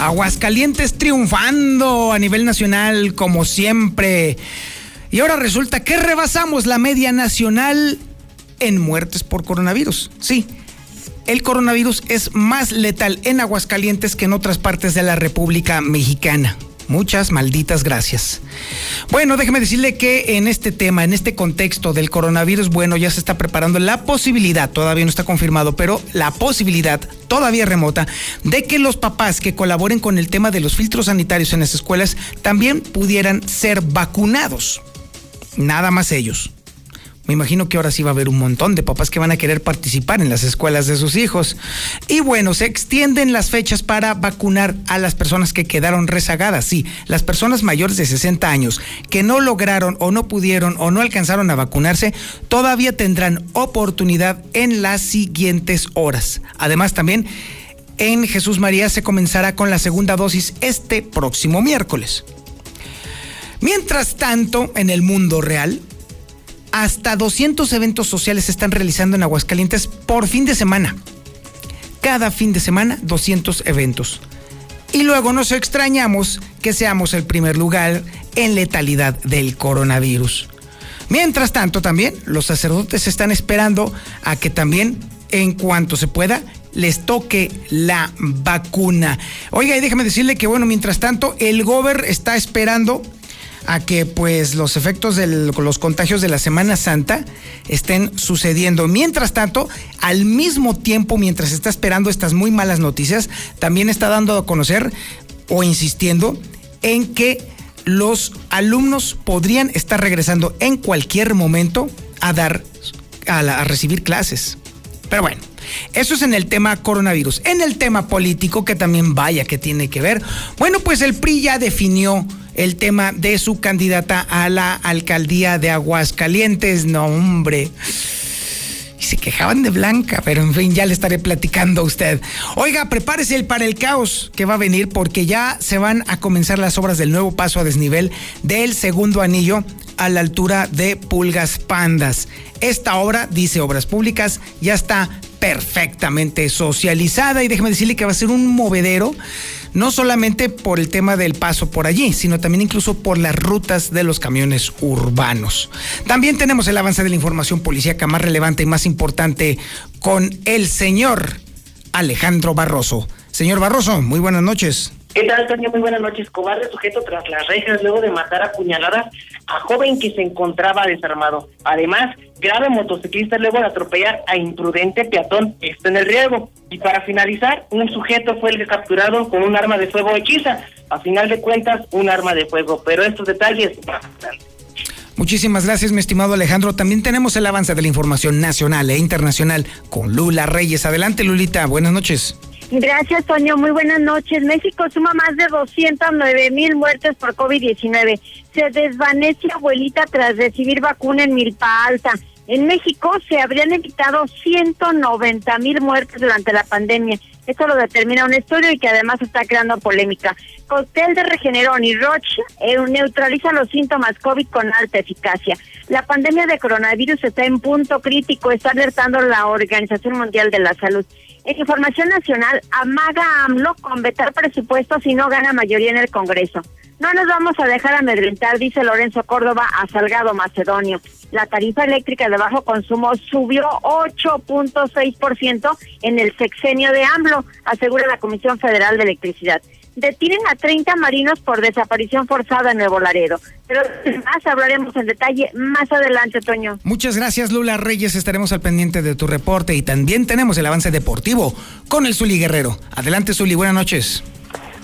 Aguascalientes triunfando a nivel nacional como siempre. Y ahora resulta que rebasamos la media nacional en muertes por coronavirus. Sí, el coronavirus es más letal en Aguascalientes que en otras partes de la República Mexicana. Muchas malditas gracias. Bueno, déjeme decirle que en este tema, en este contexto del coronavirus, bueno, ya se está preparando la posibilidad, todavía no está confirmado, pero la posibilidad todavía remota de que los papás que colaboren con el tema de los filtros sanitarios en las escuelas también pudieran ser vacunados. Nada más ellos. Me imagino que ahora sí va a haber un montón de papás que van a querer participar en las escuelas de sus hijos. Y bueno, se extienden las fechas para vacunar a las personas que quedaron rezagadas. Sí, las personas mayores de 60 años que no lograron o no pudieron o no alcanzaron a vacunarse, todavía tendrán oportunidad en las siguientes horas. Además, también en Jesús María se comenzará con la segunda dosis este próximo miércoles. Mientras tanto, en el mundo real, hasta 200 eventos sociales se están realizando en Aguascalientes por fin de semana. Cada fin de semana, 200 eventos. Y luego nos extrañamos que seamos el primer lugar en letalidad del coronavirus. Mientras tanto, también los sacerdotes están esperando a que también, en cuanto se pueda, les toque la vacuna. Oiga, y déjame decirle que, bueno, mientras tanto, el gober está esperando a que pues los efectos de los contagios de la Semana Santa estén sucediendo. Mientras tanto, al mismo tiempo, mientras está esperando estas muy malas noticias, también está dando a conocer o insistiendo en que los alumnos podrían estar regresando en cualquier momento a dar a, recibir clases. Pero bueno, eso es en el tema coronavirus. En el tema político, que también vaya que tiene que ver, bueno, pues el PRI ya definió el tema de su candidata a la alcaldía de Aguascalientes. No, hombre. Y se quejaban de Blanca, pero en fin, ya le estaré platicando a usted. Oiga, prepárese para el caos que va a venir porque ya se van a comenzar las obras del nuevo paso a desnivel del segundo anillo a la altura de Pulgas Pandas. Esta obra, dice Obras Públicas, ya está perfectamente socializada y déjeme decirle que va a ser un movedero no solamente por el tema del paso por allí, sino también incluso por las rutas de los camiones urbanos. También tenemos el avance de la información policíaca más relevante y más importante con el señor Alejandro Barroso. Señor Barroso, muy buenas noches. ¿Qué tal, Antonio? Muy buenas noches. Cobarde sujeto tras las rejas luego de matar a puñaladas a joven que se encontraba desarmado. Además, grave motociclista luego de atropellar a imprudente peatón. Esto en el riego. Y para finalizar, un sujeto fue el capturado con un arma de fuego hechiza. A final de cuentas, un arma de fuego. Pero estos detalles... Muchísimas gracias, mi estimado Alejandro. También tenemos el avance de la información nacional e internacional con Lula Reyes. Adelante, Lulita. Buenas noches. Gracias, Toño. Muy buenas noches. México suma más de 209 mil muertes por COVID-19. Se desvanece abuelita tras recibir vacuna en Milpa Alta. En México se habrían evitado 190 mil muertes durante la pandemia. Esto lo determina un estudio y que además está creando polémica. Cóctel de Regeneron y Roche eh, neutraliza los síntomas COVID con alta eficacia. La pandemia de coronavirus está en punto crítico, está alertando la Organización Mundial de la Salud. En información nacional, amaga AMLO con vetar presupuestos si no gana mayoría en el Congreso. No nos vamos a dejar amedrentar, dice Lorenzo Córdoba a Salgado Macedonio. La tarifa eléctrica de bajo consumo subió 8.6% en el sexenio de AMLO, asegura la Comisión Federal de Electricidad detienen a 30 marinos por desaparición forzada en Nuevo Laredo. Pero más hablaremos en detalle más adelante, Toño. Muchas gracias, Lula Reyes. Estaremos al pendiente de tu reporte y también tenemos el avance deportivo con el Zuli Guerrero. Adelante, Zuli. Buenas noches.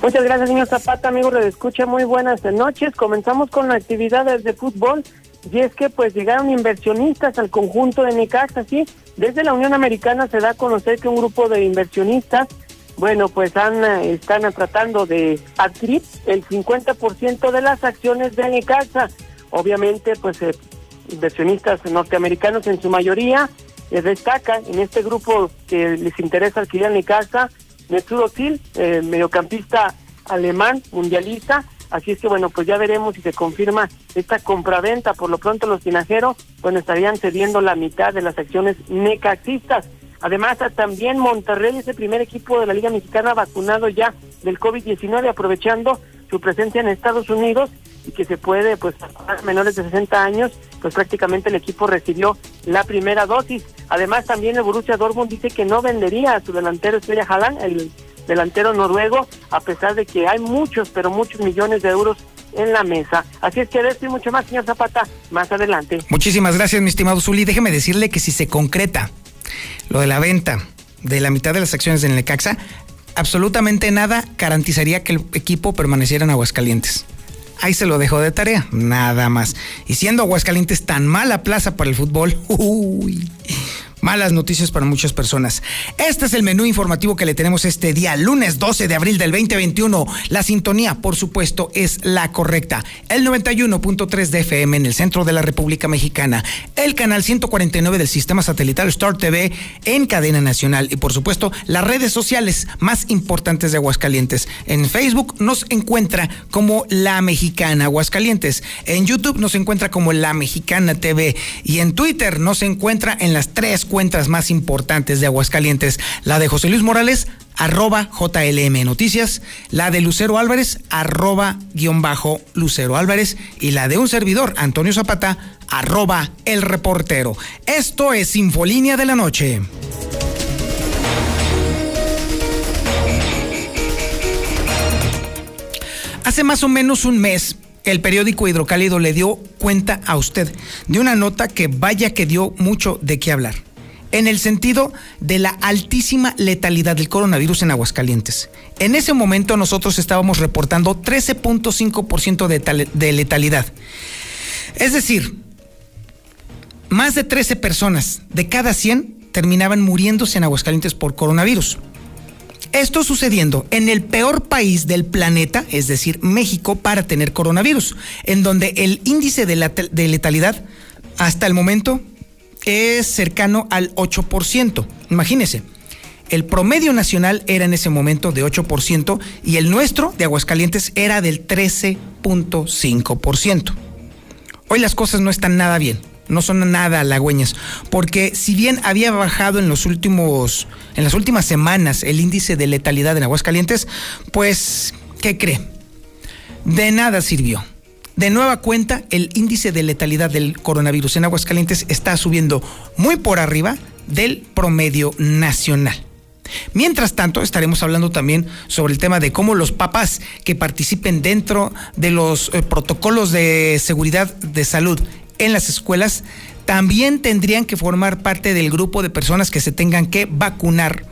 Muchas gracias, señor Zapata, amigo de escucha. Muy buenas noches. Comenzamos con las actividades de fútbol. Y es que pues llegaron inversionistas al conjunto de Necaxa, sí. Desde la Unión Americana se da a conocer que un grupo de inversionistas bueno, pues han, eh, están tratando de adquirir el 50% de las acciones de Necaxa. Obviamente, pues eh, inversionistas norteamericanos en su mayoría les destacan en este grupo que les interesa adquirir Necaxa, Mesut Özil, eh, mediocampista alemán, mundialista, Así es que bueno, pues ya veremos si se confirma esta compraventa. Por lo pronto los financieros, bueno, estarían cediendo la mitad de las acciones necaxistas. Además, también Monterrey es el primer equipo de la Liga Mexicana vacunado ya del COVID-19, aprovechando su presencia en Estados Unidos y que se puede, pues, a menores de 60 años, pues prácticamente el equipo recibió la primera dosis. Además, también el Borussia Dortmund dice que no vendería a su delantero Estrella Haaland, el delantero noruego, a pesar de que hay muchos, pero muchos millones de euros en la mesa. Así es que de esto y mucho más, señor Zapata, más adelante. Muchísimas gracias, mi estimado Zuli. Déjeme decirle que si se concreta lo de la venta de la mitad de las acciones de Necaxa, absolutamente nada garantizaría que el equipo permaneciera en Aguascalientes. Ahí se lo dejo de tarea, nada más. Y siendo Aguascalientes tan mala plaza para el fútbol, uy, Malas noticias para muchas personas. Este es el menú informativo que le tenemos este día, lunes 12 de abril del 2021. La sintonía, por supuesto, es la correcta. El 91.3 de FM en el centro de la República Mexicana. El canal 149 del sistema satelital Star TV en cadena nacional. Y por supuesto, las redes sociales más importantes de Aguascalientes. En Facebook nos encuentra como La Mexicana Aguascalientes. En YouTube nos encuentra como La Mexicana TV. Y en Twitter nos encuentra en las tres cuentas más importantes de Aguascalientes. La de José Luis Morales, arroba JLM Noticias, la de Lucero Álvarez, arroba guion bajo Lucero Álvarez, y la de un servidor, Antonio Zapata, arroba el reportero. Esto es Infolínea de la Noche. Hace más o menos un mes, el periódico Hidrocálido le dio cuenta a usted de una nota que vaya que dio mucho de qué hablar en el sentido de la altísima letalidad del coronavirus en Aguascalientes. En ese momento nosotros estábamos reportando 13.5% de, letalidad. Es decir, más de 13 personas de cada 100 terminaban muriéndose en Aguascalientes por coronavirus. Esto sucediendo en el peor país del planeta, es decir, México, para tener coronavirus, en donde el índice de letalidad hasta el momento es cercano al 8%. Imagínense, el promedio nacional era en ese momento de 8% y el nuestro de Aguascalientes era del 13.5%. Hoy las cosas no están nada bien, no son nada halagüeñas, porque si bien había bajado en los últimos en las últimas semanas el índice de letalidad en Aguascalientes, pues ¿qué cree? De nada sirvió de nueva cuenta, el índice de letalidad del coronavirus en Aguascalientes está subiendo muy por arriba del promedio nacional. Mientras tanto, estaremos hablando también sobre el tema de cómo los papás que participen dentro de los eh, protocolos de seguridad de salud en las escuelas también tendrían que formar parte del grupo de personas que se tengan que vacunar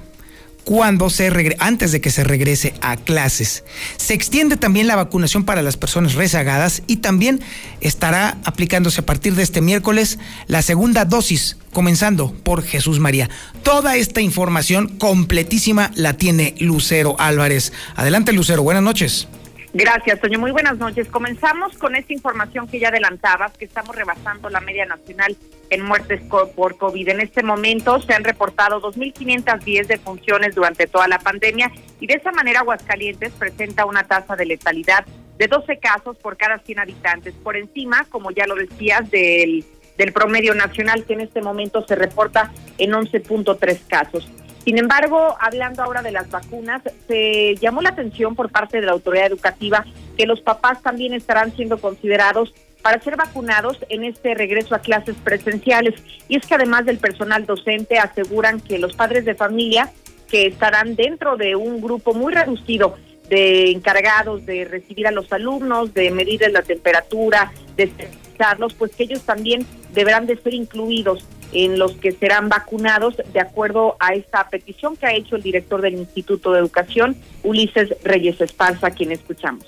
cuando se antes de que se regrese a clases. Se extiende también la vacunación para las personas rezagadas y también estará aplicándose a partir de este miércoles la segunda dosis, comenzando por Jesús María. Toda esta información completísima la tiene Lucero Álvarez. Adelante Lucero, buenas noches. Gracias, Toño. Muy buenas noches. Comenzamos con esta información que ya adelantabas, que estamos rebasando la media nacional en muertes por COVID. En este momento se han reportado 2.510 defunciones durante toda la pandemia y de esa manera Aguascalientes presenta una tasa de letalidad de 12 casos por cada 100 habitantes, por encima, como ya lo decías, del, del promedio nacional que en este momento se reporta en 11.3 casos. Sin embargo, hablando ahora de las vacunas, se llamó la atención por parte de la autoridad educativa que los papás también estarán siendo considerados para ser vacunados en este regreso a clases presenciales. Y es que además del personal docente aseguran que los padres de familia que estarán dentro de un grupo muy reducido de encargados de recibir a los alumnos, de medirles la temperatura, de pues que ellos también deberán de ser incluidos en los que serán vacunados de acuerdo a esta petición que ha hecho el director del Instituto de Educación, Ulises Reyes Esparza, quien escuchamos.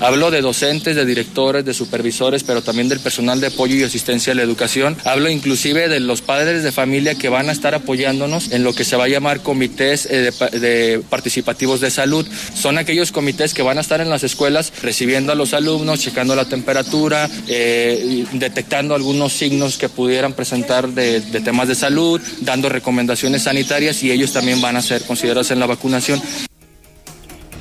Hablo de docentes, de directores, de supervisores, pero también del personal de apoyo y asistencia a la educación. Hablo inclusive de los padres de familia que van a estar apoyándonos en lo que se va a llamar comités eh, participativos de salud. Son aquellos comités que van a estar en las escuelas recibiendo a los alumnos, checando la temperatura, eh, detectando algunos signos que pudieran presentar de temas de salud, dando recomendaciones sanitarias y ellos también van a ser considerados en la vacunación.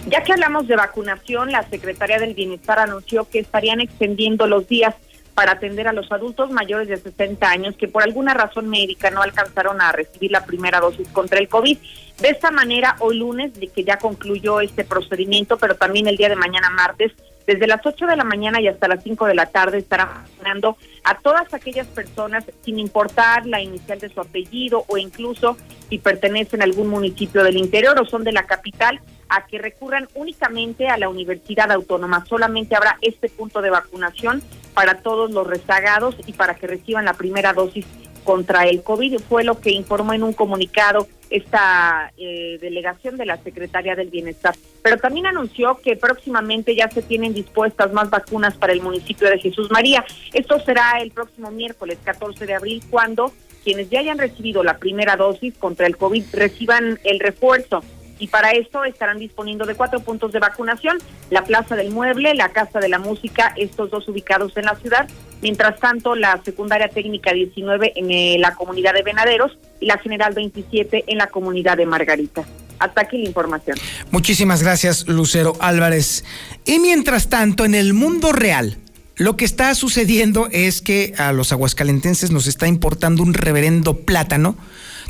Ya que hablamos de vacunación, la Secretaría del Bienestar anunció que estarían extendiendo los días para atender a los adultos mayores de 60 años que por alguna razón médica no alcanzaron a recibir la primera dosis contra el COVID. De esta manera, hoy lunes, de que ya concluyó este procedimiento, pero también el día de mañana martes, desde las 8 de la mañana y hasta las 5 de la tarde estarán vacunando a todas aquellas personas, sin importar la inicial de su apellido o incluso si pertenecen a algún municipio del interior o son de la capital, a que recurran únicamente a la Universidad Autónoma. Solamente habrá este punto de vacunación para todos los rezagados y para que reciban la primera dosis contra el COVID. Fue lo que informó en un comunicado esta eh, delegación de la Secretaría del Bienestar. Pero también anunció que próximamente ya se tienen dispuestas más vacunas para el municipio de Jesús María. Esto será el próximo miércoles 14 de abril cuando quienes ya hayan recibido la primera dosis contra el COVID reciban el refuerzo y para esto estarán disponiendo de cuatro puntos de vacunación, la Plaza del Mueble, la Casa de la Música, estos dos ubicados en la ciudad, mientras tanto la Secundaria Técnica 19 en eh, la comunidad de Venaderos y la General 27 en la comunidad de Margarita. Hasta aquí la información. Muchísimas gracias, Lucero Álvarez. Y mientras tanto, en el mundo real, lo que está sucediendo es que a los aguascalentenses nos está importando un reverendo plátano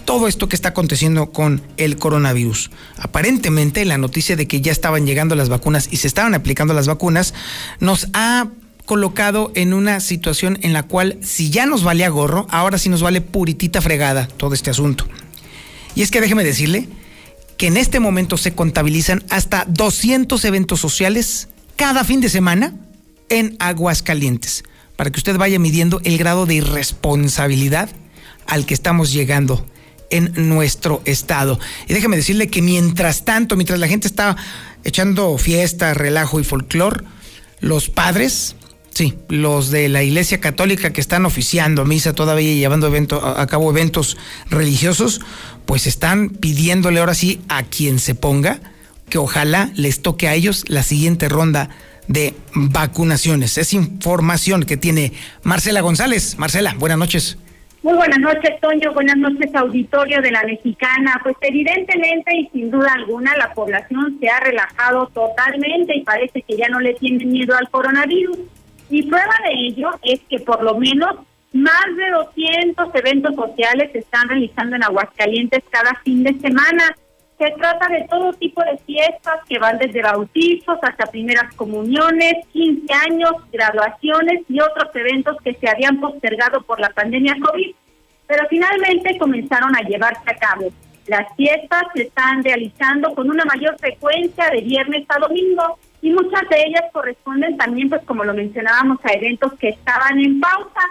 todo esto que está aconteciendo con el coronavirus. Aparentemente la noticia de que ya estaban llegando las vacunas y se estaban aplicando las vacunas nos ha colocado en una situación en la cual si ya nos valía gorro, ahora sí nos vale puritita fregada todo este asunto. Y es que déjeme decirle que en este momento se contabilizan hasta 200 eventos sociales cada fin de semana en Aguascalientes, para que usted vaya midiendo el grado de irresponsabilidad al que estamos llegando en nuestro estado. Y déjeme decirle que mientras tanto, mientras la gente está echando fiesta, relajo y folclor, los padres, sí, los de la Iglesia Católica que están oficiando misa todavía y llevando evento, a cabo eventos religiosos, pues están pidiéndole ahora sí a quien se ponga que ojalá les toque a ellos la siguiente ronda de vacunaciones. Es información que tiene Marcela González. Marcela, buenas noches. Muy buenas noches, Toño. Buenas noches, auditorio de la Mexicana. Pues evidentemente y sin duda alguna la población se ha relajado totalmente y parece que ya no le tiene miedo al coronavirus. Y prueba de ello es que por lo menos más de 200 eventos sociales se están realizando en Aguascalientes cada fin de semana. Se trata de todo tipo de fiestas que van desde bautizos hasta primeras comuniones, 15 años, graduaciones y otros eventos que se habían postergado por la pandemia COVID, pero finalmente comenzaron a llevarse a cabo. Las fiestas se están realizando con una mayor frecuencia de viernes a domingo y muchas de ellas corresponden también, pues como lo mencionábamos, a eventos que estaban en pausa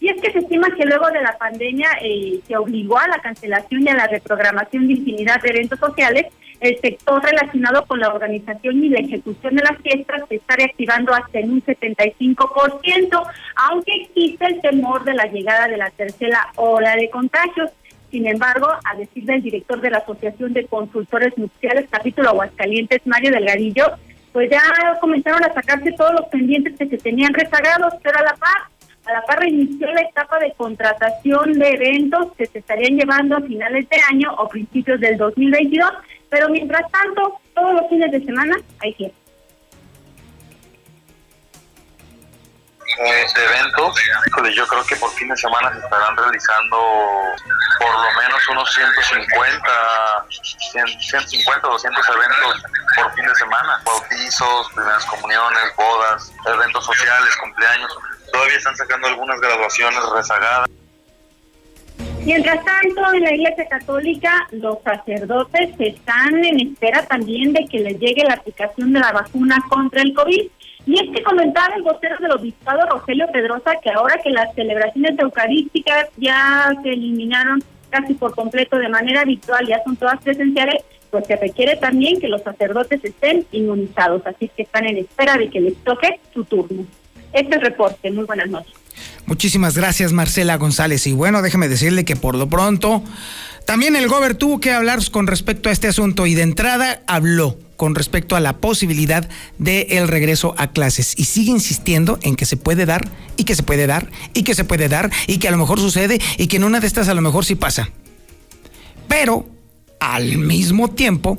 y es que se estima que luego de la pandemia eh, se obligó a la cancelación y a la reprogramación de infinidad de eventos sociales. El sector relacionado con la organización y la ejecución de las fiestas se está reactivando hasta en un 75%, aunque existe el temor de la llegada de la tercera ola de contagios. Sin embargo, a decir del director de la Asociación de Consultores Nupciales, capítulo Aguascalientes, Mario Delgadillo, pues ya comenzaron a sacarse todos los pendientes que se tenían rezagados, pero a la par a la par inició la etapa de contratación de eventos que se estarían llevando a finales de año o principios del 2022, pero mientras tanto, todos los fines de semana hay fiestas. De eventos, yo creo que por fin de semana se estarán realizando por lo menos unos 150, 150 o 200 eventos por fin de semana, bautizos, primeras comuniones, bodas, eventos sociales, cumpleaños todavía están sacando algunas graduaciones rezagadas. Mientras tanto, en la Iglesia Católica, los sacerdotes están en espera también de que les llegue la aplicación de la vacuna contra el COVID. Y es que comentaba el vocero del obispado Rogelio Pedrosa que ahora que las celebraciones eucarísticas ya se eliminaron casi por completo de manera habitual, ya son todas presenciales, pues se requiere también que los sacerdotes estén inmunizados, así que están en espera de que les toque su turno. Este es el reporte. Muy buenas noches. Muchísimas gracias, Marcela González. Y bueno, déjeme decirle que por lo pronto también el Gober tuvo que hablar con respecto a este asunto y de entrada habló con respecto a la posibilidad del el regreso a clases y sigue insistiendo en que se puede dar y que se puede dar y que se puede dar y que a lo mejor sucede y que en una de estas a lo mejor sí pasa. Pero al mismo tiempo,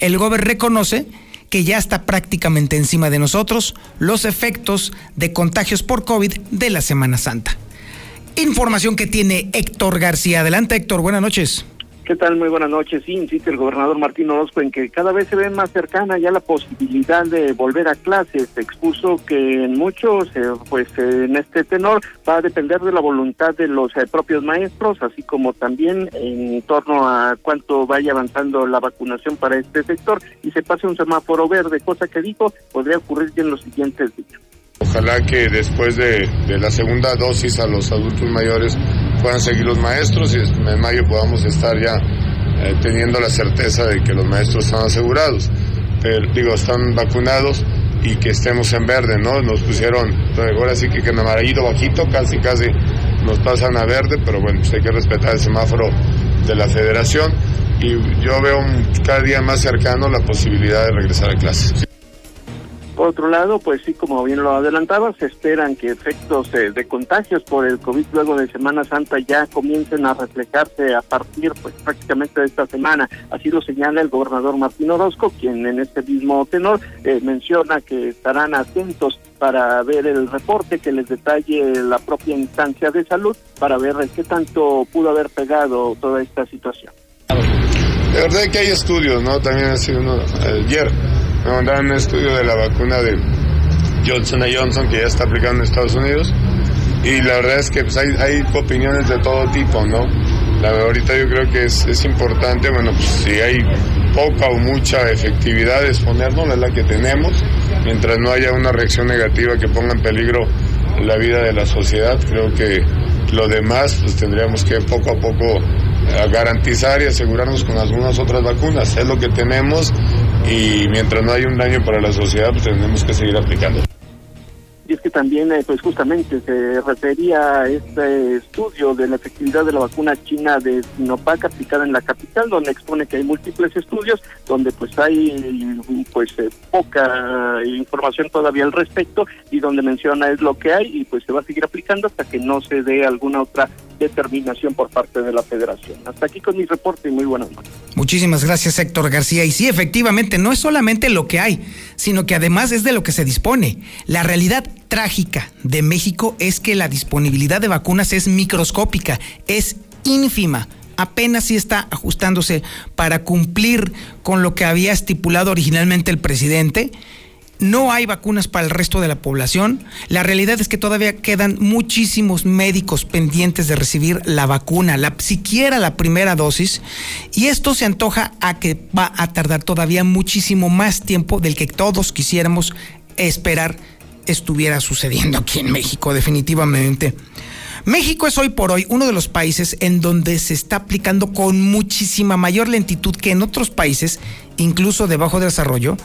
el Gober reconoce que ya está prácticamente encima de nosotros los efectos de contagios por COVID de la Semana Santa. Información que tiene Héctor García. Adelante Héctor, buenas noches. ¿Qué tal? Muy buenas noches. Sí, insiste el gobernador Martín Orozco en que cada vez se ve más cercana ya la posibilidad de volver a clases. Expuso que en muchos, eh, pues en este tenor, va a depender de la voluntad de los eh, propios maestros, así como también en torno a cuánto vaya avanzando la vacunación para este sector y se pase un semáforo verde, cosa que dijo podría ocurrir ya en los siguientes días. Ojalá que después de, la segunda dosis a los adultos mayores puedan seguir los maestros y en mayo podamos estar ya eh, teniendo la certeza de que los maestros están asegurados, pero digo, están vacunados y que estemos en verde, ¿no? Nos pusieron, ahora sí que, que en amarillo bajito, casi casi nos pasan a verde, pero bueno, pues hay que respetar el semáforo de la federación y yo veo cada día más cercano la posibilidad de regresar a clases. Por otro lado, pues sí, como bien lo adelantaba, se esperan que efectos eh, de contagios por el COVID luego de Semana Santa ya comiencen a reflejarse a partir pues prácticamente de esta semana. Así lo señala el gobernador Martín Orozco, quien en este mismo tenor eh, menciona que estarán atentos para ver el reporte que les detalle la propia instancia de salud para ver qué tanto pudo haber pegado toda esta situación. De verdad que hay estudios, ¿no? También ha sido uno ayer me mandaron un estudio de la vacuna de Johnson Johnson que ya está aplicando en Estados Unidos y la verdad es que pues, hay, opiniones de todo tipo, ¿no? La ahorita yo creo que es, es importante, bueno, pues si hay poca o mucha efectividad es ponernos la que tenemos, mientras no haya una reacción negativa que ponga en peligro la vida de la sociedad, creo que lo demás pues tendríamos que poco a poco garantizar y asegurarnos con algunas otras vacunas. Es lo que tenemos y mientras no haya un daño para la sociedad, pues tenemos que seguir aplicando. Y es que también, eh, pues justamente se refería a este estudio de la efectividad de la vacuna china de Sinovac aplicada en la capital, donde expone que hay múltiples estudios, donde pues hay pues eh, poca información todavía al respecto y donde menciona es lo que hay y pues se va a seguir aplicando hasta que no se dé alguna otra determinación por parte de la federación. Hasta aquí con mi reporte y muy buenas noches. Muchísimas gracias Héctor García. Y sí, efectivamente, no es solamente lo que hay, sino que además es de lo que se dispone. La realidad trágica de México es que la disponibilidad de vacunas es microscópica, es ínfima. Apenas sí está ajustándose para cumplir con lo que había estipulado originalmente el presidente. No hay vacunas para el resto de la población. La realidad es que todavía quedan muchísimos médicos pendientes de recibir la vacuna, la, siquiera la primera dosis, y esto se antoja a que va a tardar todavía muchísimo más tiempo del que todos quisiéramos esperar estuviera sucediendo aquí en México, definitivamente. México es hoy por hoy uno de los países en donde se está aplicando con muchísima mayor lentitud que en otros países, incluso de bajo desarrollo,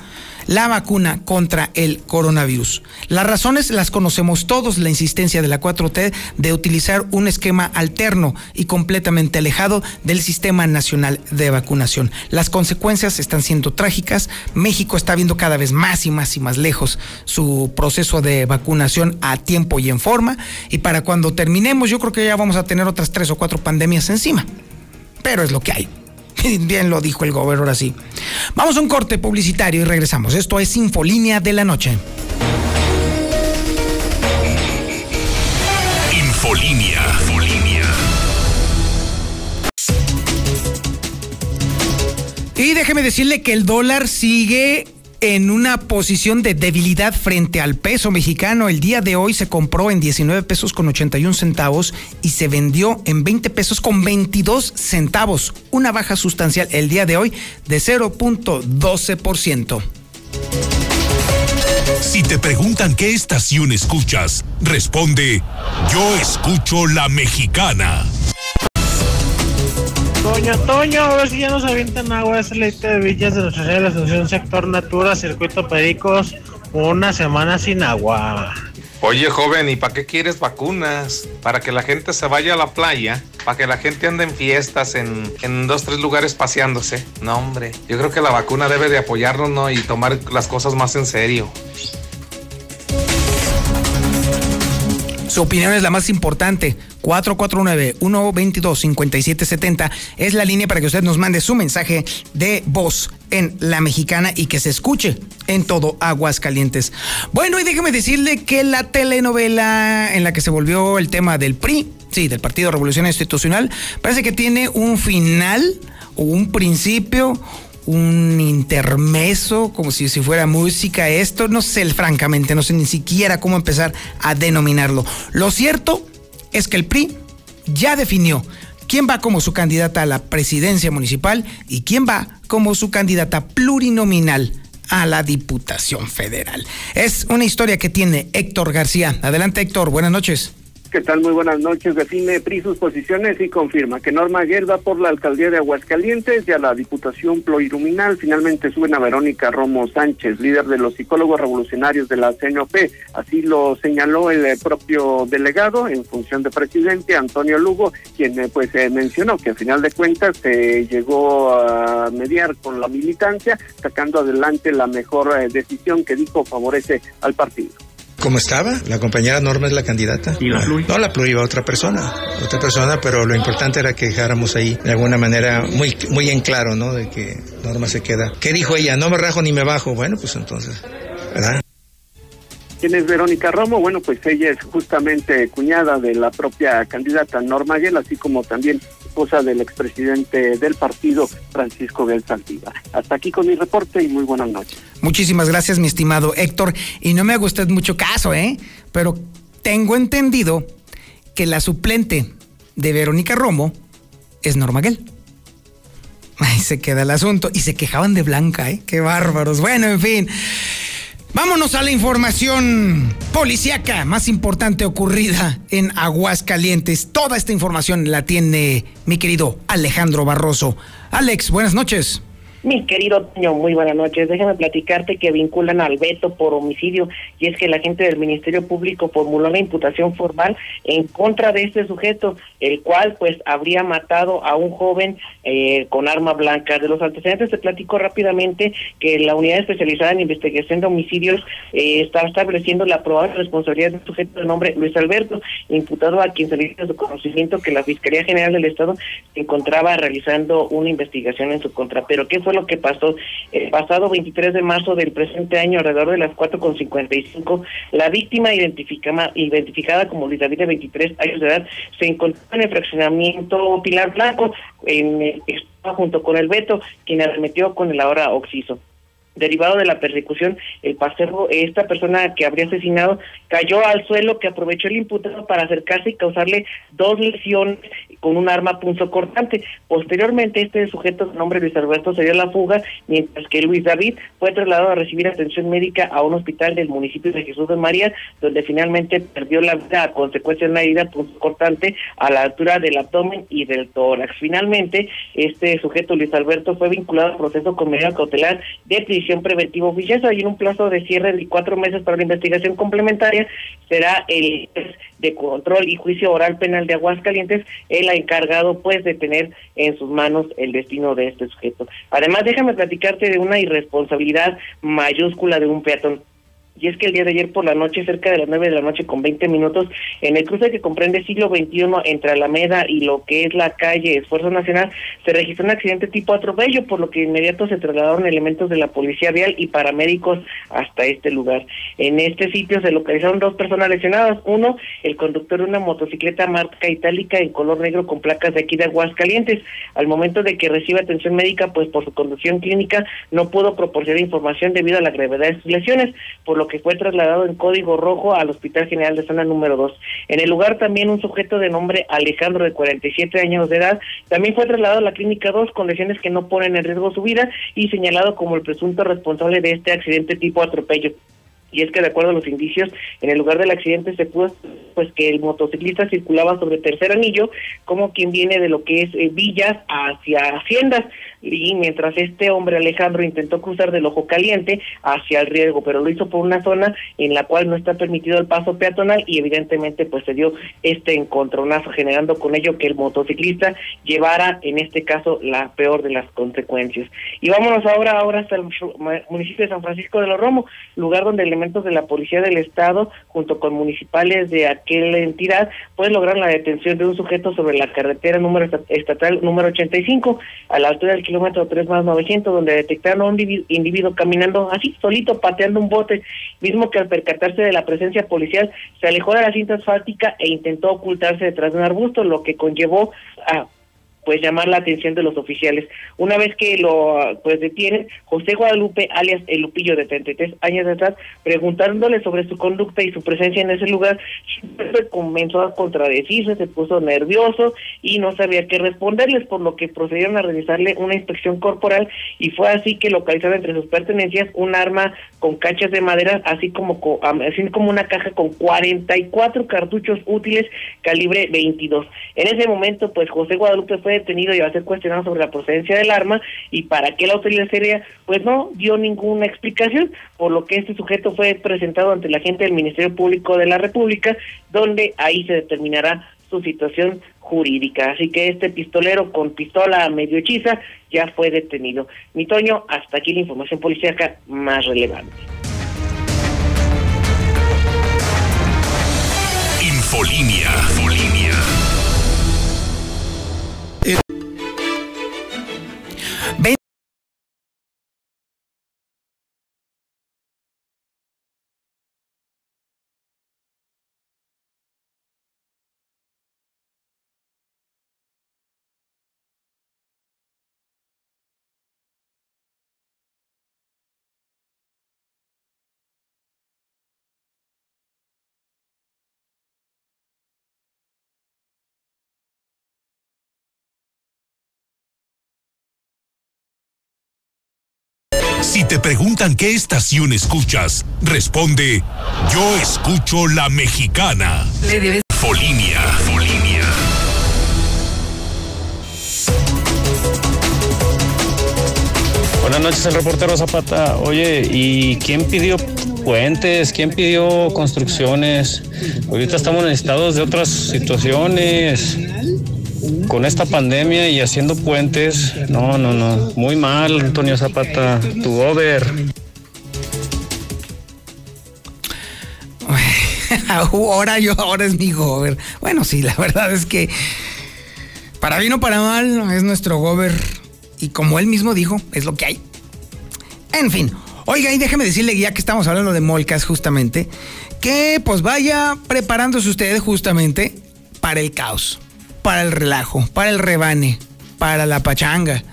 la vacuna contra el coronavirus. Las razones las conocemos todos, la insistencia de la 4T de utilizar un esquema alterno y completamente alejado del sistema nacional de vacunación. Las consecuencias están siendo trágicas. México está viendo cada vez más y más y más lejos su proceso de vacunación a tiempo y en forma. Y para cuando terminemos, yo creo que ya vamos a tener otras tres o cuatro pandemias encima. Pero es lo que hay. Bien lo dijo el gobernador así. Vamos a un corte publicitario y regresamos. Esto es Infolínea de la Noche. Infolínea. Y déjeme decirle que el dólar sigue en una posición de debilidad frente al peso mexicano. El día de hoy se compró en 19 pesos con 81 centavos y se vendió en 20 pesos con 22 centavos. Una baja sustancial el día de hoy de 0.12%. Si te preguntan qué estación escuchas, responde, yo escucho la mexicana Toño, Toño, a ver si ya nos avientan agua ese leite de villas de nuestra serie de la Asociación Sector Natura, Circuito Pericos, una semana sin agua. Oye, joven, ¿y para qué quieres vacunas? ¿Para que la gente se vaya a la playa? ¿Para que la gente ande en fiestas, en, en dos, tres lugares paseándose? No, hombre. Yo creo que la vacuna debe de apoyarnos, ¿no? Y tomar las cosas más en serio. Su opinión es la más importante. 449-122-5770 es la línea para que usted nos mande su mensaje de voz en La Mexicana y que se escuche en todo Aguascalientes. Bueno, y déjeme decirle que la telenovela en la que se volvió el tema del PRI, sí, del Partido Revolución Institucional, parece que tiene un final o un principio, un intermeso, como si, si fuera música esto, no sé francamente, no sé ni siquiera cómo empezar a denominarlo. Lo cierto es que el PRI ya definió quién va como su candidata a la presidencia municipal y quién va como su candidata plurinominal a la Diputación Federal. Es una historia que tiene Héctor García. Adelante Héctor, buenas noches. ¿Qué tal? Muy buenas noches. Define PRI sus posiciones y confirma que Norma Aguirre va por la alcaldía de Aguascalientes y a la Diputación Pluriluminal. Finalmente suben a Verónica Romo Sánchez, líder de los psicólogos revolucionarios de la CNOP. Así lo señaló el eh, propio delegado en función de presidente, Antonio Lugo, quien eh, pues eh, mencionó que al final de cuentas se llegó a mediar con la militancia, sacando adelante la mejor eh, decisión que dijo favorece al partido. ¿Cómo estaba? La compañera Norma es la candidata. ¿Y la Pluri? No, la Pluri iba otra persona. Otra persona, pero lo importante era que dejáramos ahí de alguna manera muy, muy en claro, ¿no? De que Norma se queda. ¿Qué dijo ella? No me rajo ni me bajo. Bueno, pues entonces, ¿verdad? ¿Quién es Verónica Romo? Bueno, pues ella es justamente cuñada de la propia candidata Norma Aguirre, así como también esposa del expresidente del partido, Francisco Del Santiva. Hasta aquí con mi reporte y muy buenas noches. Muchísimas gracias, mi estimado Héctor. Y no me haga usted mucho caso, ¿eh? Pero tengo entendido que la suplente de Verónica Romo es Norma Guel. Ahí se queda el asunto. Y se quejaban de Blanca, ¿eh? Qué bárbaros. Bueno, en fin. Vámonos a la información policíaca más importante ocurrida en Aguascalientes. Toda esta información la tiene mi querido Alejandro Barroso. Alex, buenas noches. Mi querido Toño, muy buenas noches. Déjame platicarte que vinculan al Beto por homicidio y es que la gente del Ministerio Público formuló la imputación formal en contra de este sujeto, el cual pues habría matado a un joven eh, con arma blanca. De los antecedentes te platico rápidamente que la unidad especializada en investigación de homicidios eh, está estableciendo la probable responsabilidad del sujeto de nombre Luis Alberto, imputado a quien se le su conocimiento que la Fiscalía General del Estado se encontraba realizando una investigación en su contra. Pero ¿qué fue lo que pasó? El pasado 23 de marzo del presente año, alrededor de las 4.55, la víctima identificada, identificada como Luis David de 23 años de edad se encontró en el fraccionamiento Pilar Blanco, en, junto con el Beto, quien arremetió con el ahora Oxiso. Derivado de la persecución, el paseo, esta persona que habría asesinado cayó al suelo que aprovechó el imputado para acercarse y causarle dos lesiones con un arma punzocortante. Posteriormente, este sujeto, de nombre Luis Alberto, se dio la fuga, mientras que Luis David fue trasladado a recibir atención médica a un hospital del municipio de Jesús de María, donde finalmente perdió la vida a consecuencia de una herida punzocortante a la altura del abdomen y del tórax. Finalmente, este sujeto, Luis Alberto, fue vinculado al proceso con medida cautelar de prisión preventiva oficiosa en un plazo de cierre de cuatro meses para la investigación complementaria será el de control y juicio oral penal de Aguascalientes el encargado pues de tener en sus manos el destino de este sujeto. Además, déjame platicarte de una irresponsabilidad mayúscula de un peatón. Y es que el día de ayer por la noche, cerca de las nueve de la noche con 20 minutos, en el cruce que comprende siglo XXI entre Alameda y lo que es la calle Esfuerzo Nacional, se registró un accidente tipo atropello, por lo que de inmediato se trasladaron elementos de la Policía Vial y paramédicos hasta este lugar. En este sitio se localizaron dos personas lesionadas. Uno, el conductor de una motocicleta marca itálica en color negro con placas de aquí de Aguascalientes. Al momento de que recibe atención médica, pues por su conducción clínica no pudo proporcionar información debido a la gravedad de sus lesiones, por lo que fue trasladado en código rojo al Hospital General de Zona número 2. En el lugar también un sujeto de nombre Alejandro de 47 años de edad también fue trasladado a la clínica 2 con lesiones que no ponen en riesgo su vida y señalado como el presunto responsable de este accidente tipo atropello. Y es que de acuerdo a los indicios, en el lugar del accidente se pudo pues que el motociclista circulaba sobre tercer anillo como quien viene de lo que es eh, Villas hacia Haciendas y mientras este hombre Alejandro intentó cruzar del ojo caliente hacia el riesgo, pero lo hizo por una zona en la cual no está permitido el paso peatonal y evidentemente pues se dio este encontronazo generando con ello que el motociclista llevara en este caso la peor de las consecuencias. Y vámonos ahora ahora hasta el municipio de San Francisco de los Romo, lugar donde elementos de la policía del estado junto con municipales de aquella entidad pues lograr la detención de un sujeto sobre la carretera número estatal número 85 a la altura del kilómetro 3 más 900, donde detectaron a un individuo, caminando así, solito, pateando un bote, mismo que al percatarse de la presencia policial se alejó de la cinta asfáltica e intentó ocultarse detrás de un arbusto, lo que conllevó a pues llamar la atención de los oficiales. Una vez que lo pues detienen, José Guadalupe, alias El Lupillo de 33 años de edad, preguntándole sobre su conducta y su presencia en ese lugar, comenzó a contradecirse, se puso nervioso y no sabía qué responderles, por lo que procedieron a realizarle una inspección corporal y fue así que localizaron entre sus pertenencias un arma con cachas de madera, así como así como una caja con 44 cartuchos útiles calibre 22. En ese momento, pues José Guadalupe fue detenido y va a ser cuestionado sobre la procedencia del arma y para qué la utilizaría, pues no dio ninguna explicación, por lo que este sujeto fue presentado ante la gente del Ministerio Público de la República, donde ahí se determinará su situación jurídica. Así que este pistolero con pistola medio hechiza ya fue detenido. Mi Toño, hasta aquí la información policíaca más relevante. Infolinia. Infolinia. Si te preguntan qué estación escuchas, responde, yo escucho la mexicana. Folinia, Folinia. Buenas noches, el reportero Zapata. Oye, ¿y quién pidió puentes? ¿Quién pidió construcciones? Ahorita estamos en estados de otras situaciones con esta pandemia y haciendo puentes, no, no, no, muy mal, Antonio Zapata, tu over. ahora yo, ahora es mi gober. Bueno, sí, la verdad es que para bien o para mal es nuestro gober. Y como él mismo dijo, es lo que hay. En fin, oiga, y déjeme decirle, ya que estamos hablando de molcas justamente, que pues vaya preparándose usted justamente para el caos para el relajo, para el rebane, para la pachanga.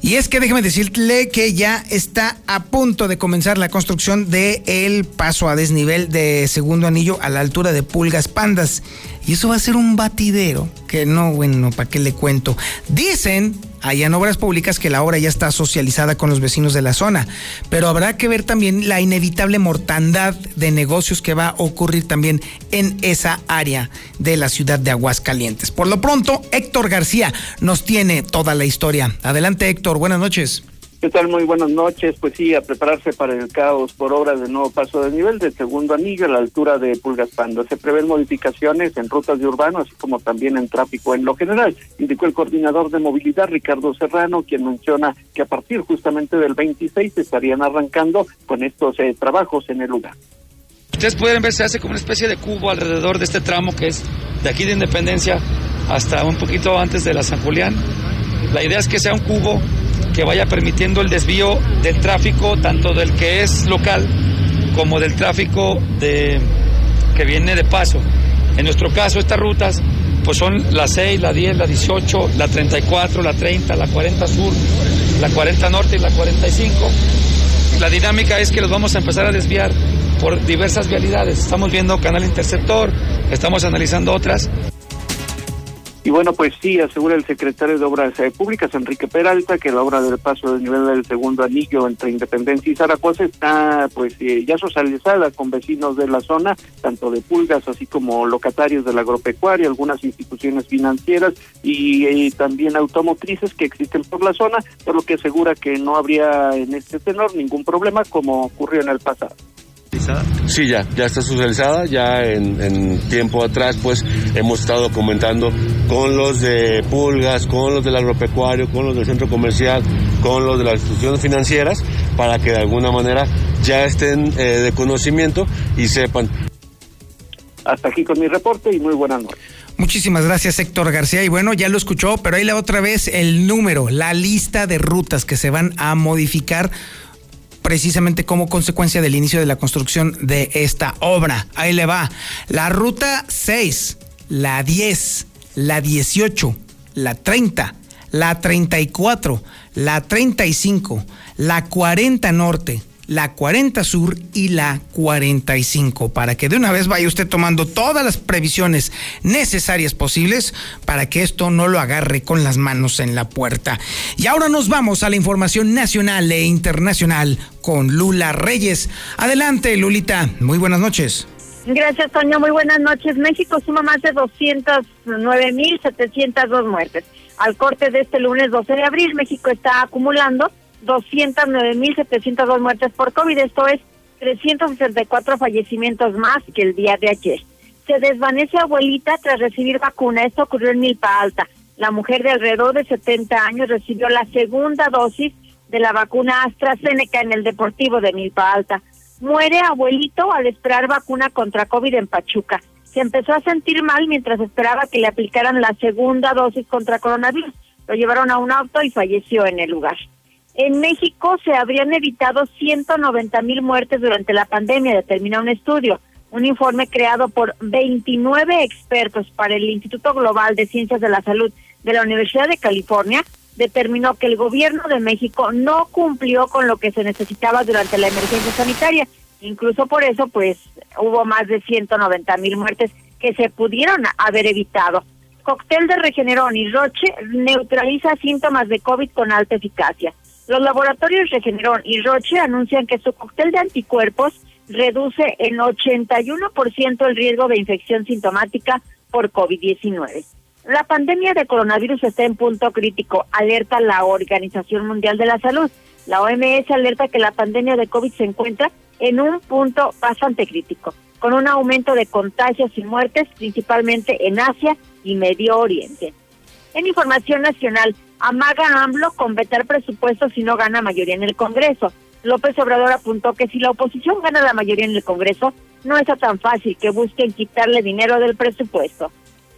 Y es que déjeme decirle que ya está a punto de comenzar la construcción del el paso a desnivel de segundo anillo a la altura de Pulgas Pandas. Y eso va a ser un batidero que no, bueno, ¿para qué le cuento? Dicen allá en Obras Públicas que la obra ya está socializada con los vecinos de la zona, pero habrá que ver también la inevitable mortandad de negocios que va a ocurrir también en esa área de la ciudad de Aguascalientes. Por lo pronto, Héctor García nos tiene toda la historia. Adelante, Héctor, buenas noches. ¿Qué tal? Muy buenas noches. Pues sí, a prepararse para el caos por obra de nuevo paso de nivel del segundo anillo a la altura de Pulgas Pando. Se prevén modificaciones en rutas de urbano, así como también en tráfico en lo general, indicó el coordinador de movilidad Ricardo Serrano, quien menciona que a partir justamente del 26 estarían arrancando con estos eh, trabajos en el lugar. Ustedes pueden ver, se hace como una especie de cubo alrededor de este tramo que es de aquí de Independencia hasta un poquito antes de la San Julián. La idea es que sea un cubo que vaya permitiendo el desvío del tráfico, tanto del que es local como del tráfico de, que viene de paso. En nuestro caso, estas rutas pues son la 6, la 10, la 18, la 34, la 30, la 40 sur, la 40 norte y la 45. La dinámica es que los vamos a empezar a desviar por diversas vialidades. Estamos viendo canal interceptor, estamos analizando otras Y bueno, pues sí, asegura el secretario de Obras eh, Públicas, Enrique Peralta, que la obra del paso del nivel del segundo anillo entre Independencia y Zaragoza está pues eh, ya socializada con vecinos de la zona, tanto de pulgas así como locatarios del agropecuario, algunas instituciones financieras y, y también automotrices que existen por la zona, por lo que asegura que no habría en este tenor ningún problema como ocurrió en el pasado. Sí, ya, ya está socializada, ya en, en, tiempo atrás pues hemos estado comentando con los de Pulgas, con los del agropecuario, con los del centro comercial, con los de las instituciones financieras, para que de alguna manera ya estén eh, de conocimiento y sepan. Hasta aquí con mi reporte y muy buenas noches. Muchísimas gracias Héctor García. Y bueno, ya lo escuchó, pero ahí la otra vez el número, la lista de rutas que se van a modificar precisamente como consecuencia del inicio de la construcción de esta obra. Ahí le va. La ruta 6, la 10, la 18, la 30, la 34, la 35, la 40 norte, la 40 sur y la 45 para que de una vez vaya usted tomando todas las previsiones necesarias posibles para que esto no lo agarre con las manos en la puerta. Y ahora nos vamos a la información nacional e internacional con Lula Reyes. Adelante, Lulita. Muy buenas noches. Gracias, Toño. Muy buenas noches. México suma más de 209.702 muertes. Al corte de este lunes 12 de abril, México está acumulando 209.702 muertes por COVID, esto es 364 fallecimientos más que el día de ayer. Se desvanece abuelita tras recibir vacuna, esto ocurrió en Milpa Alta. La mujer de alrededor de 70 años recibió la segunda dosis de la vacuna AstraZeneca en el Deportivo de Milpa Alta. Muere abuelito al esperar vacuna contra COVID en Pachuca. Se empezó a sentir mal mientras esperaba que le aplicaran la segunda dosis contra coronavirus. Lo llevaron a un auto y falleció en el lugar. En México se habrían evitado 190 mil muertes durante la pandemia, determina un estudio. Un informe creado por 29 expertos para el Instituto Global de Ciencias de la Salud de la Universidad de California determinó que el gobierno de México no cumplió con lo que se necesitaba durante la emergencia sanitaria. Incluso por eso, pues, hubo más de 190 mil muertes que se pudieron haber evitado. Cóctel de Regeneron y Roche neutraliza síntomas de COVID con alta eficacia. Los laboratorios Regeneron y Roche anuncian que su cóctel de anticuerpos reduce en 81% el riesgo de infección sintomática por COVID-19. La pandemia de coronavirus está en punto crítico, alerta la Organización Mundial de la Salud. La OMS alerta que la pandemia de COVID se encuentra en un punto bastante crítico, con un aumento de contagios y muertes principalmente en Asia y Medio Oriente. En información nacional, amaga AMLO con vetar presupuestos si no gana mayoría en el Congreso. López Obrador apuntó que si la oposición gana la mayoría en el Congreso, no está tan fácil que busquen quitarle dinero del presupuesto.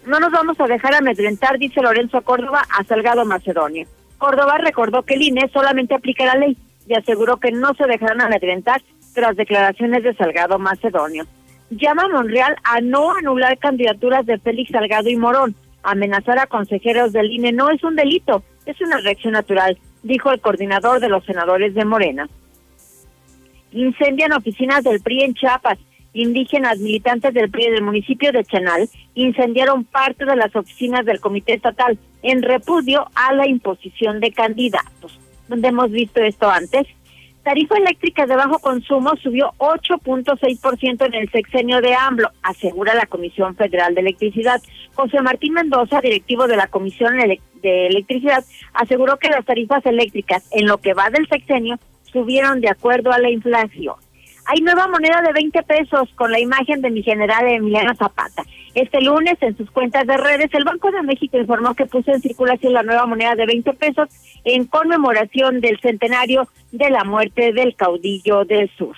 No nos vamos a dejar amedrentar, dice Lorenzo Córdoba a Salgado Macedonio. Córdoba recordó que el INE solamente aplica la ley y aseguró que no se dejarán amedrentar tras declaraciones de Salgado Macedonio. Llama a Monreal a no anular candidaturas de Félix Salgado y Morón. Amenazar a consejeros del INE no es un delito, es una reacción natural, dijo el coordinador de los senadores de Morena. Incendian oficinas del PRI en Chiapas. Indígenas militantes del PRI del municipio de Chenal incendiaron parte de las oficinas del Comité Estatal en repudio a la imposición de candidatos. ¿Dónde hemos visto esto antes? Tarifa eléctrica de bajo consumo subió 8.6% en el sexenio de AMLO, asegura la Comisión Federal de Electricidad. José Martín Mendoza, directivo de la Comisión de Electricidad, aseguró que las tarifas eléctricas en lo que va del sexenio subieron de acuerdo a la inflación. Hay nueva moneda de 20 pesos con la imagen de mi general Emiliano Zapata. Este lunes, en sus cuentas de redes, el Banco de México informó que puso en circulación la nueva moneda de 20 pesos en conmemoración del centenario de la muerte del caudillo del sur.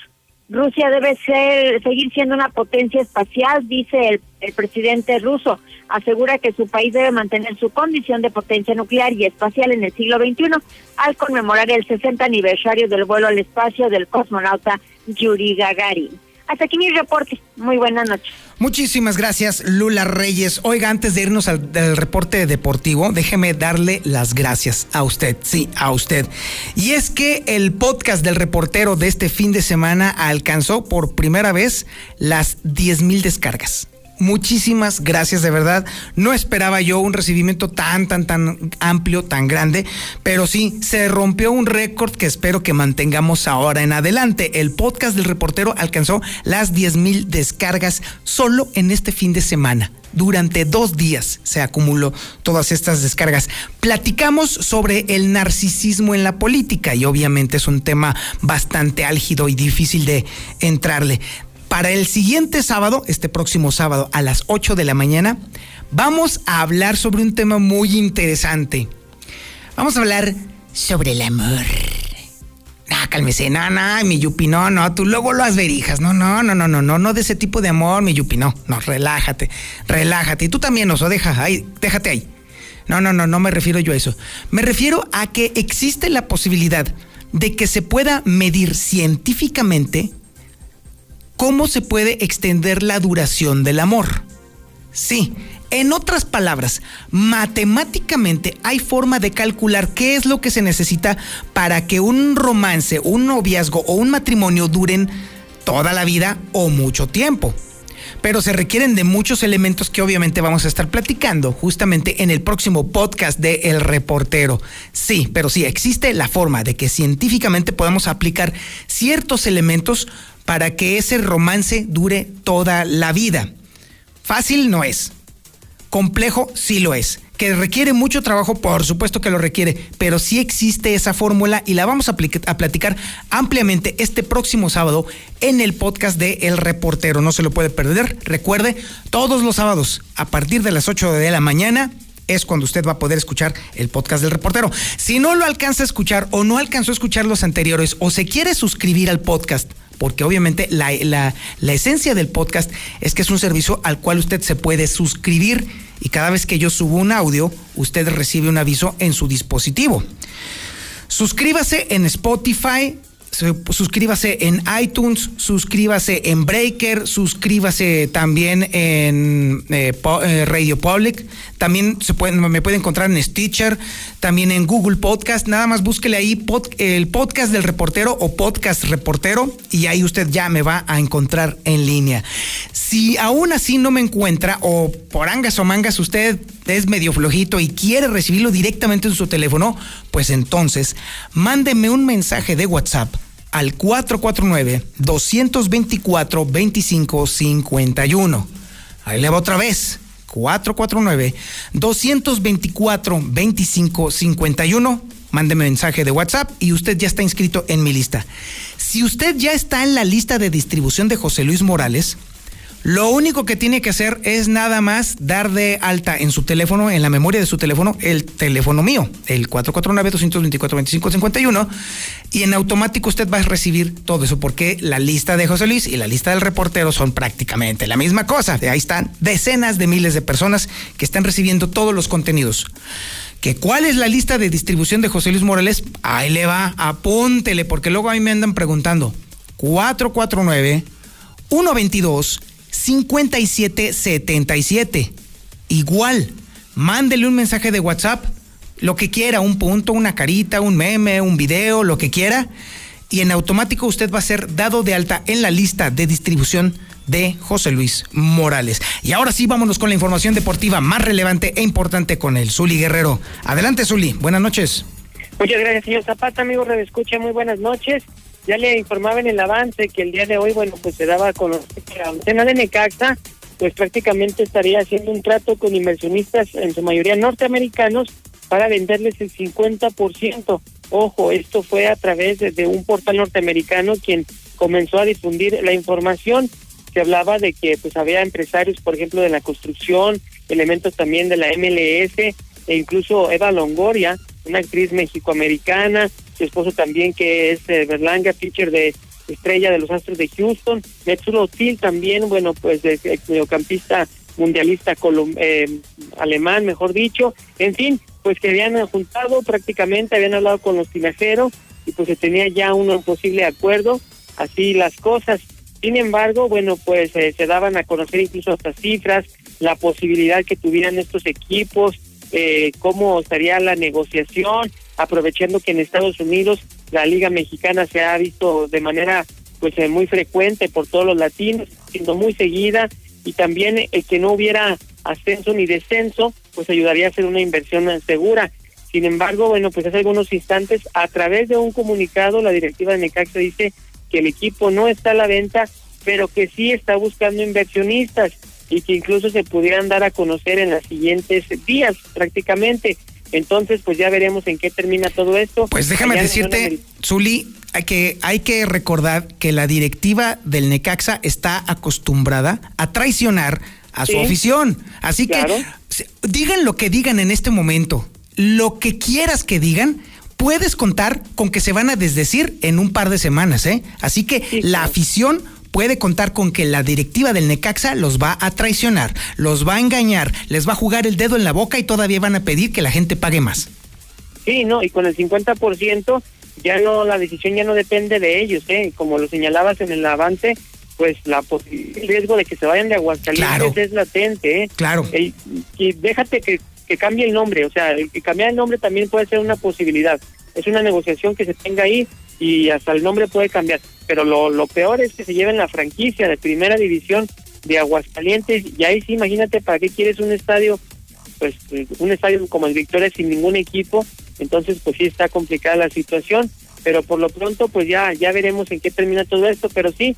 Rusia debe ser, seguir siendo una potencia espacial, dice el, el, presidente ruso. Asegura que su país debe mantener su condición de potencia nuclear y espacial en el siglo XXI al conmemorar el 60 aniversario del vuelo al espacio del cosmonauta Yuri Gagarin. Hasta aquí mi reporte. Muy buenas noches. Muchísimas gracias, Lula Reyes. Oiga, antes de irnos al, reporte deportivo, déjeme darle las gracias a usted, sí, a usted. Y es que el podcast del reportero de este fin de semana alcanzó por primera vez las 10 mil descargas. Muchísimas gracias, de verdad. No esperaba yo un recibimiento tan, tan, tan amplio, tan grande, pero sí, se rompió un récord que espero que mantengamos ahora en adelante. El podcast del reportero alcanzó las 10 mil descargas solo en este fin de semana. Durante dos días se acumuló todas estas descargas. Platicamos sobre el narcisismo en la política y obviamente es un tema bastante álgido y difícil de entrarle. Para el siguiente sábado, este próximo sábado a las 8 de la mañana, vamos a hablar sobre un tema muy interesante. Vamos a hablar sobre el amor. Ah, cálmese, no, no, mi Yupi, no, no, tú luego lo verijas, no, no, no, no, no, no, no de ese tipo de amor, mi Yupi, no, no, relájate, relájate, y tú también, oso, deja ahí, déjate ahí. No, no, no, no me refiero yo a eso. Me refiero a que existe la posibilidad de que se pueda medir científicamente cómo se puede extender la duración del amor. Sí, en otras palabras, matemáticamente hay forma de calcular qué es lo que se necesita para que un romance, un noviazgo o un matrimonio duren toda la vida o mucho tiempo. Pero se requieren de muchos elementos que obviamente vamos a estar platicando justamente en el próximo podcast de El Reportero. Sí, pero sí, existe la forma de que científicamente podamos aplicar ciertos elementos para que ese romance dure toda la vida. Fácil no es. Complejo sí lo es. Que requiere mucho trabajo, por supuesto que lo requiere, pero sí existe esa fórmula y la vamos a, a, platicar ampliamente este próximo sábado en el podcast de El Reportero. No se lo puede perder. Recuerde, todos los sábados a partir de las 8 de la mañana es cuando usted va a poder escuchar el podcast del reportero. Si no lo alcanza a escuchar o no alcanzó a escuchar los anteriores o se quiere suscribir al podcast porque obviamente la, la, esencia del podcast es que es un servicio al cual usted se puede suscribir y cada vez que yo subo un audio, usted recibe un aviso en su dispositivo. Suscríbase en Spotify, suscríbase en iTunes, suscríbase en Breaker, suscríbase también en eh, eh, Radio Public, también se pueden, me puede encontrar en Stitcher, también en Google Podcast, nada más búsquele ahí el podcast del reportero o podcast reportero y ahí usted ya me va a encontrar en línea. Si aún así no me encuentra o por angas o mangas usted es medio flojito y quiere recibirlo directamente en su teléfono, pues entonces mándeme un mensaje de WhatsApp al 449-224-2551. Ahí le va otra vez. 449-224-2551. Mándeme mensaje de WhatsApp y usted ya está inscrito en mi lista. Si usted ya está en la lista de distribución de José Luis Morales, lo único que tiene que hacer es nada más dar de alta en su teléfono, en la memoria de su teléfono, el teléfono mío, el 449-224-2551, y en automático usted va a recibir todo eso, porque la lista de José Luis y la lista del reportero son prácticamente la misma cosa. Ahí están decenas de miles de personas que están recibiendo todos los contenidos. ¿Que ¿Cuál es la lista de distribución de José Luis Morales? Ahí le va, apúntele, porque luego ahí me andan preguntando. 449 122 5777. Igual, mándele un mensaje de WhatsApp, lo que quiera, un punto, una carita, un meme, un video, lo que quiera, y en automático usted va a ser dado de alta en la lista de distribución de José Luis Morales. Y ahora sí, vámonos con la información deportiva más relevante e importante con el Zuli Guerrero. Adelante, Zuli, buenas noches. Muchas gracias, señor Zapata, amigo Escucha, muy buenas noches. Ya le informaba en el avance que el día de hoy, bueno, pues se daba con la cena de Necaxa, pues prácticamente estaría haciendo un trato con inversionistas, en su mayoría norteamericanos, para venderles el 50%. Ojo, esto fue a través de, un portal norteamericano quien comenzó a difundir la información. Se hablaba de que pues había empresarios, por ejemplo, de la construcción, elementos también de la MLS e incluso Eva Longoria, una actriz mexicoamericana, su esposo también que es eh, Berlanga, pitcher de estrella de los Astros de Houston, Metsulo Til también, bueno, pues de, mediocampista mundialista eh, alemán, mejor dicho, en fin, pues que habían juntado prácticamente, habían hablado con los tinajeros y pues se tenía ya un posible acuerdo, así las cosas. Sin embargo, bueno, pues eh, se daban a conocer incluso hasta cifras, la posibilidad que tuvieran estos equipos, eh, cómo estaría la negociación, aprovechando que en Estados Unidos la Liga Mexicana se ha visto de manera pues eh, muy frecuente por todos los latinos, siendo muy seguida y también el que no hubiera ascenso ni descenso, pues ayudaría a hacer una inversión segura. Sin embargo, bueno, pues hace algunos instantes, a través de un comunicado, la directiva de Necaxa dice que el equipo no está a la venta, pero que sí está buscando inversionistas y que incluso se pudieran dar a conocer en los siguientes días prácticamente. Entonces, pues ya veremos en qué termina todo esto. Pues déjame decirte, Zuli, hay que, hay que recordar que la directiva del Necaxa está acostumbrada a traicionar a su afición. Así que digan lo que digan en este momento, lo que quieras que digan, puedes contar con que se van a desdecir en un par de semanas, ¿eh? Así que la afición puede contar con que la directiva del Necaxa los va a traicionar, los va a engañar, les va a jugar el dedo en la boca y todavía van a pedir que la gente pague más. Sí, no, y con el 50% ya no, la decisión ya no depende de ellos, ¿eh? Como lo señalabas en el avance, pues la el riesgo de que se vayan de Aguascalientes es latente, ¿eh? Claro. y déjate que, que cambie el nombre, o sea, el que cambiar el nombre también puede ser una posibilidad. Es una negociación que se tenga ahí y hasta el nombre puede cambiar. Pero lo, lo peor es que se lleven la franquicia de primera división de Aguascalientes. Y ahí sí, imagínate, ¿para qué quieres un estadio? Pues un estadio como el Victoria sin ningún equipo, entonces pues sí está complicada la situación, pero por lo pronto pues ya ya veremos en qué termina todo esto, pero sí,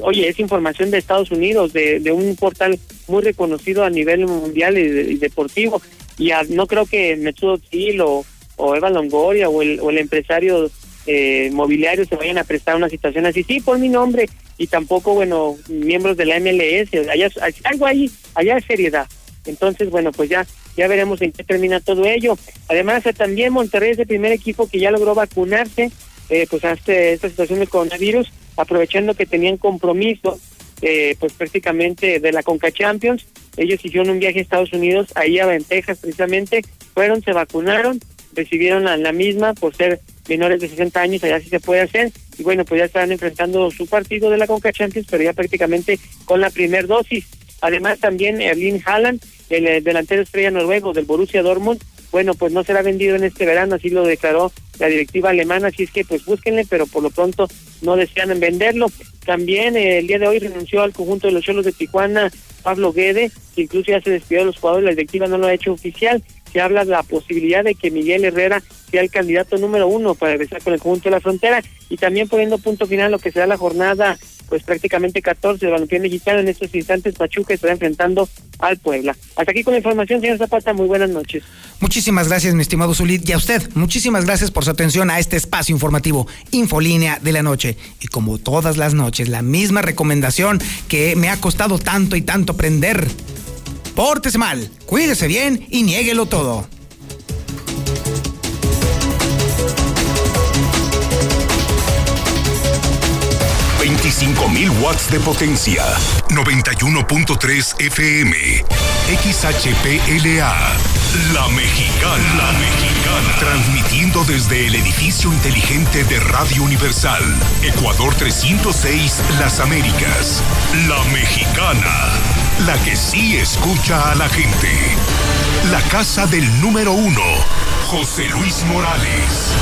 oye, es información de Estados Unidos, de, de un portal muy reconocido a nivel mundial y, deportivo, y no creo que Metsudo Til o, o Eva Longoria o el, o el empresario eh, mobiliarios se vayan a prestar una situación así, sí, por mi nombre, y tampoco, bueno, miembros de la MLS, allá, algo ahí, allá es seriedad. Entonces, bueno, pues ya ya veremos en qué termina todo ello. Además, también Monterrey es el primer equipo que ya logró vacunarse, eh, pues ante esta situación del coronavirus, aprovechando que tenían compromiso, eh, pues prácticamente de la Conca Champions. Ellos hicieron un viaje a Estados Unidos, ahí a Ventejas precisamente, fueron, se vacunaron, recibieron a la misma por ser menores de 60 años, allá sí se puede hacer. Y bueno, pues ya están enfrentando su partido de la Conca pero ya prácticamente con la primer dosis. Además, también Erling Haaland, el, eh, delantero estrella noruego del Borussia Dortmund, bueno, pues no será vendido en este verano, así lo declaró la directiva alemana, así es que pues búsquenle, pero por lo pronto no desean venderlo. También eh, el día de hoy renunció al conjunto de los Cholos de Tijuana Pablo Guede, que incluso ya se despidió de los jugadores, la directiva no lo ha hecho oficial se habla de la posibilidad de que Miguel Herrera sea el candidato número uno para regresar con el conjunto de la frontera y también poniendo punto final lo que será la jornada pues prácticamente 14 de balompié mexicano en estos instantes Pachuca estará enfrentando al Puebla. Hasta aquí con la información, señor Zapata, muy buenas noches. Muchísimas gracias, mi estimado Zulit, y a usted, muchísimas gracias por su atención a este espacio informativo Infolínea de la noche. Y como todas las noches, la misma recomendación que me ha costado tanto y tanto aprender Pórtese mal, cuídese bien y niéguelo todo. mil watts de potencia, 91.3 FM, XHPLA, La Mexicana, La Mexicana, transmitiendo desde el edificio inteligente de Radio Universal, Ecuador 306, Las Américas, La Mexicana la que sí escucha a la gente. La casa del número uno, José Luis Morales.